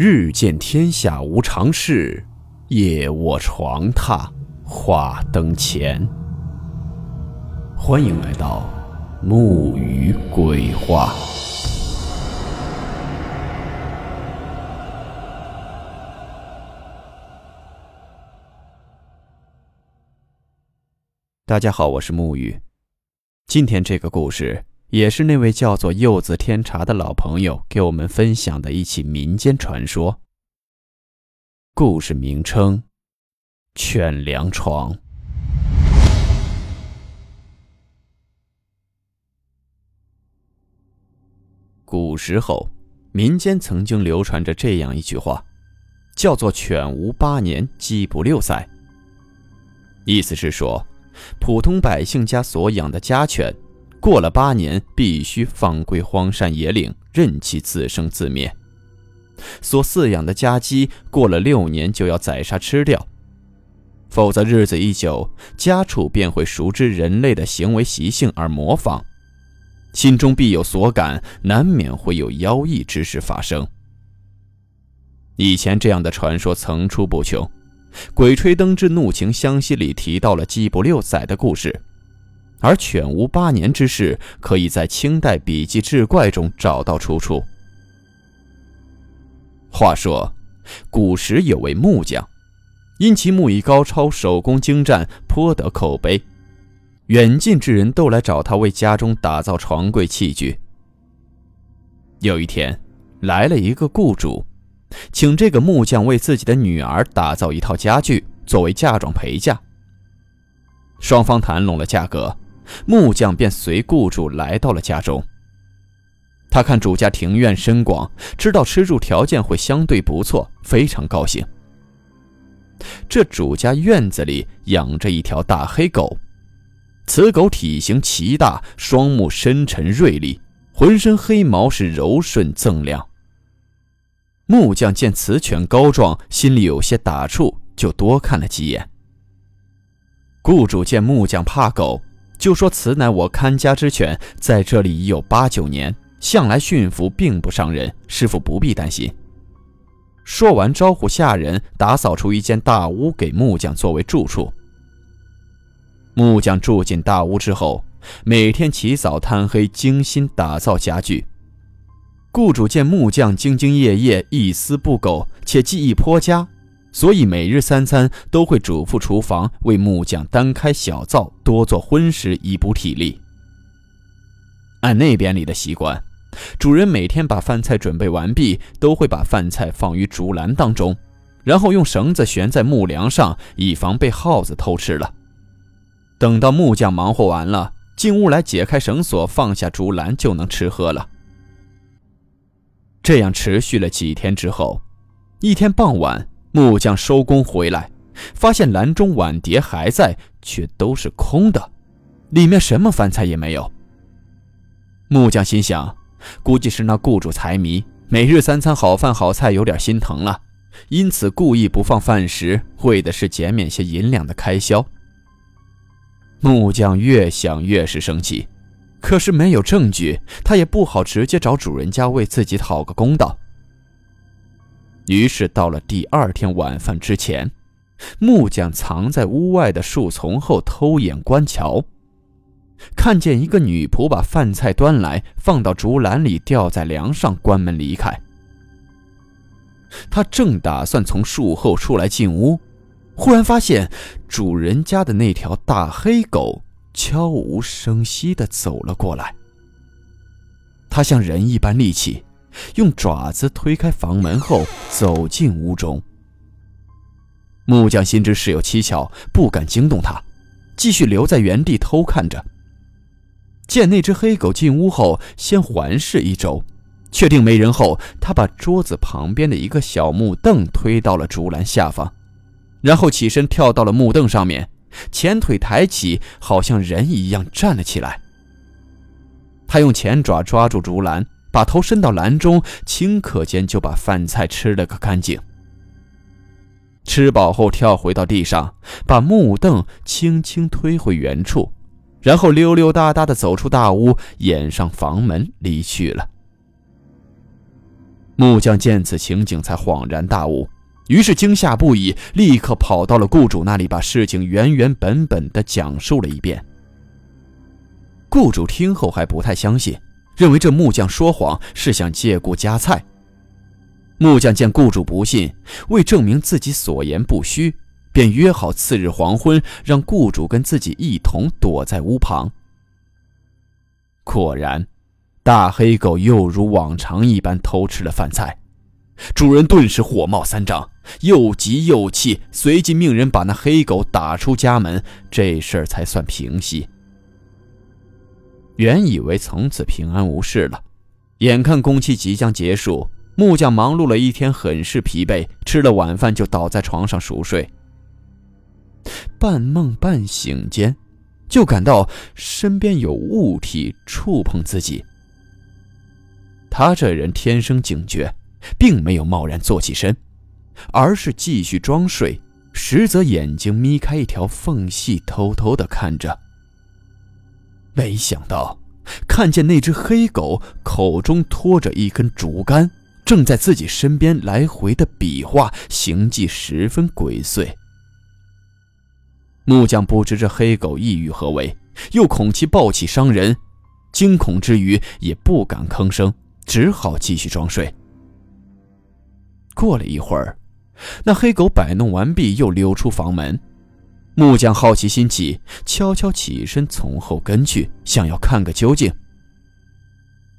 日见天下无常事，夜卧床榻话灯前。欢迎来到木鱼鬼话。大家好，我是木鱼。今天这个故事。也是那位叫做柚子天茶的老朋友给我们分享的一起民间传说。故事名称：犬粮床。古时候，民间曾经流传着这样一句话，叫做“犬无八年，鸡不六载”。意思是说，普通百姓家所养的家犬。过了八年，必须放归荒山野岭，任其自生自灭。所饲养的家鸡，过了六年就要宰杀吃掉，否则日子一久，家畜便会熟知人类的行为习性而模仿，心中必有所感，难免会有妖异之事发生。以前这样的传说层出不穷，《鬼吹灯之怒晴湘西》里提到了鸡不六仔的故事。而犬无八年之事，可以在清代笔记志怪中找到出处。话说，古时有位木匠，因其木艺高超、手工精湛，颇得口碑，远近之人都来找他为家中打造床柜器具。有一天，来了一个雇主，请这个木匠为自己的女儿打造一套家具，作为嫁妆陪嫁。双方谈拢了价格。木匠便随雇主来到了家中。他看主家庭院深广，知道吃住条件会相对不错，非常高兴。这主家院子里养着一条大黑狗，此狗体型奇大，双目深沉锐利，浑身黑毛是柔顺锃亮。木匠见此犬高壮，心里有些打怵，就多看了几眼。雇主见木匠怕狗。就说：“此乃我看家之犬，在这里已有八九年，向来驯服，并不伤人，师傅不必担心。”说完，招呼下人打扫出一间大屋给木匠作为住处。木匠住进大屋之后，每天起早贪黑，精心打造家具。雇主见木匠兢兢业业，一丝不苟，且技艺颇佳。所以每日三餐都会嘱咐厨房为木匠单开小灶，多做荤食以补体力。按那边里的习惯，主人每天把饭菜准备完毕，都会把饭菜放于竹篮当中，然后用绳子悬在木梁上，以防被耗子偷吃了。等到木匠忙活完了，进屋来解开绳索，放下竹篮，就能吃喝了。这样持续了几天之后，一天傍晚。木匠收工回来，发现篮中碗碟还在，却都是空的，里面什么饭菜也没有。木匠心想，估计是那雇主财迷，每日三餐好饭好菜有点心疼了，因此故意不放饭食，为的是减免些银两的开销。木匠越想越是生气，可是没有证据，他也不好直接找主人家为自己讨个公道。于是到了第二天晚饭之前，木匠藏在屋外的树丛后偷眼观瞧，看见一个女仆把饭菜端来，放到竹篮里，吊在梁上，关门离开。他正打算从树后出来进屋，忽然发现主人家的那条大黑狗悄无声息地走了过来。他像人一般力气。用爪子推开房门后，走进屋中。木匠心知事有蹊跷，不敢惊动他，继续留在原地偷看着。见那只黑狗进屋后，先环视一周，确定没人后，他把桌子旁边的一个小木凳推到了竹篮下方，然后起身跳到了木凳上面，前腿抬起，好像人一样站了起来。他用前爪抓住竹篮。把头伸到篮中，顷刻间就把饭菜吃了个干净。吃饱后，跳回到地上，把木凳轻轻推回原处，然后溜溜达达地走出大屋，掩上房门离去了。木匠见此情景，才恍然大悟，于是惊吓不已，立刻跑到了雇主那里，把事情原原本本的讲述了一遍。雇主听后还不太相信，认为这木匠说谎是想借故加菜。木匠见雇主不信，为证明自己所言不虚，便约好次日黄昏，让雇主跟自己一同躲在屋旁。果然。大黑狗又如往常一般偷吃了饭菜，主人顿时火冒三丈，又急又气，随即命人把那黑狗打出家门，这事儿才算平息。原以为从此平安无事了，眼看工期即将结束，木匠忙碌了一天，很是疲惫，吃了晚饭就倒在床上熟睡。半梦半醒间，就感到身边有物体触碰自己。他这人天生警觉，并没有贸然坐起身，而是继续装睡，实则眼睛眯开一条缝隙，偷偷地看着。没想到，看见那只黑狗口中拖着一根竹竿，正在自己身边来回的比划，形迹十分鬼祟。木匠不知这黑狗意欲何为，又恐其暴起伤人，惊恐之余也不敢吭声。只好继续装睡。过了一会儿，那黑狗摆弄完毕，又溜出房门。木匠好奇心起，悄悄起身从后跟去，想要看个究竟。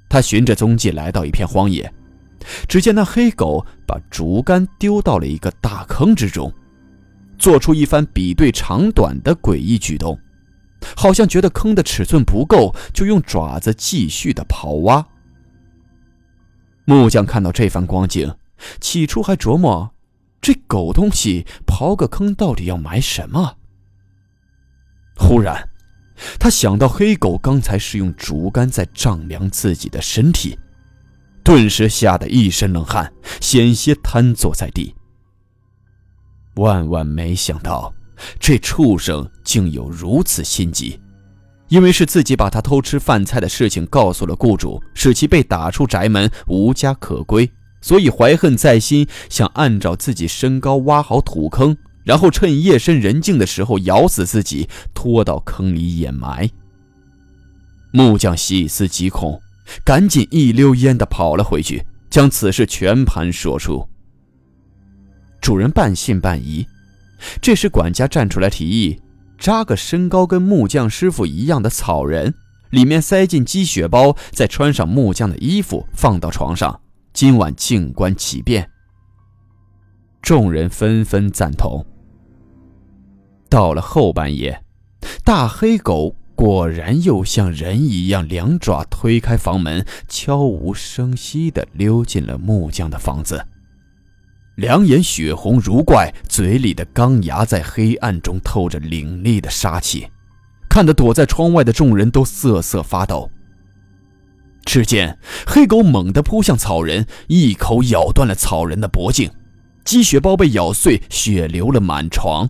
他循着踪迹来到一片荒野，只见那黑狗把竹竿丢到了一个大坑之中，做出一番比对长短的诡异举动，好像觉得坑的尺寸不够，就用爪子继续的刨挖。木匠看到这番光景，起初还琢磨，这狗东西刨个坑到底要埋什么。忽然，他想到黑狗刚才是用竹竿在丈量自己的身体，顿时吓得一身冷汗，险些瘫坐在地。万万没想到，这畜生竟有如此心机。因为是自己把他偷吃饭菜的事情告诉了雇主，使其被打出宅门，无家可归，所以怀恨在心，想按照自己身高挖好土坑，然后趁夜深人静的时候咬死自己，拖到坑里掩埋。木匠细思极恐，赶紧一溜烟的跑了回去，将此事全盘说出。主人半信半疑，这时管家站出来提议。扎个身高跟木匠师傅一样的草人，里面塞进鸡血包，再穿上木匠的衣服，放到床上，今晚静观其变。众人纷纷赞同。到了后半夜，大黑狗果然又像人一样，两爪推开房门，悄无声息地溜进了木匠的房子。两眼血红如怪，嘴里的钢牙在黑暗中透着凌厉的杀气，看得躲在窗外的众人都瑟瑟发抖。只见黑狗猛地扑向草人，一口咬断了草人的脖颈，鸡血包被咬碎，血流了满床。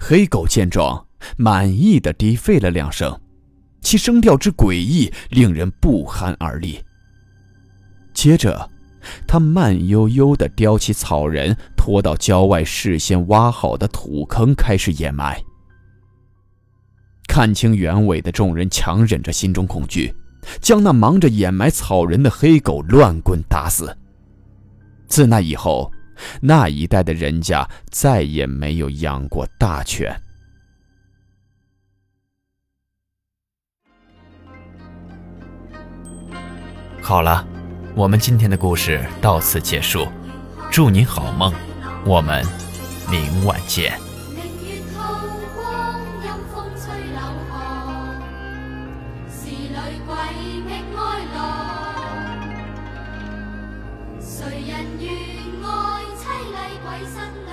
黑狗见状，满意的低吠了两声，其声调之诡异，令人不寒而栗。接着。他慢悠悠地叼起草人，拖到郊外事先挖好的土坑，开始掩埋。看清原委的众人强忍着心中恐惧，将那忙着掩埋草人的黑狗乱棍打死。自那以后，那一带的人家再也没有养过大犬。好了。我们今天的故事到此结束，祝您好梦，我们明晚见。陪伴女鬼，心烧